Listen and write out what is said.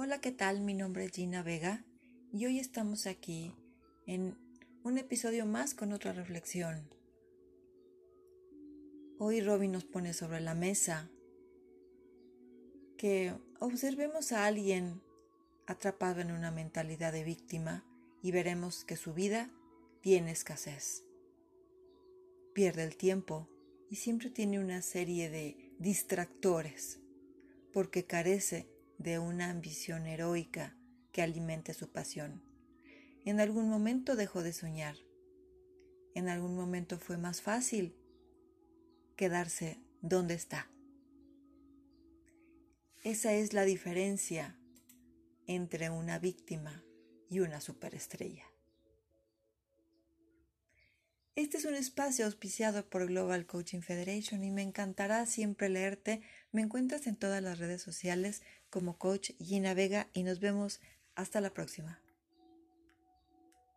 Hola, ¿qué tal? Mi nombre es Gina Vega y hoy estamos aquí en un episodio más con otra reflexión. Hoy Robin nos pone sobre la mesa que observemos a alguien atrapado en una mentalidad de víctima y veremos que su vida tiene escasez. Pierde el tiempo y siempre tiene una serie de distractores porque carece de una ambición heroica que alimente su pasión. En algún momento dejó de soñar. En algún momento fue más fácil quedarse donde está. Esa es la diferencia entre una víctima y una superestrella. Este es un espacio auspiciado por Global Coaching Federation y me encantará siempre leerte. Me encuentras en todas las redes sociales como Coach Gina Vega y nos vemos hasta la próxima.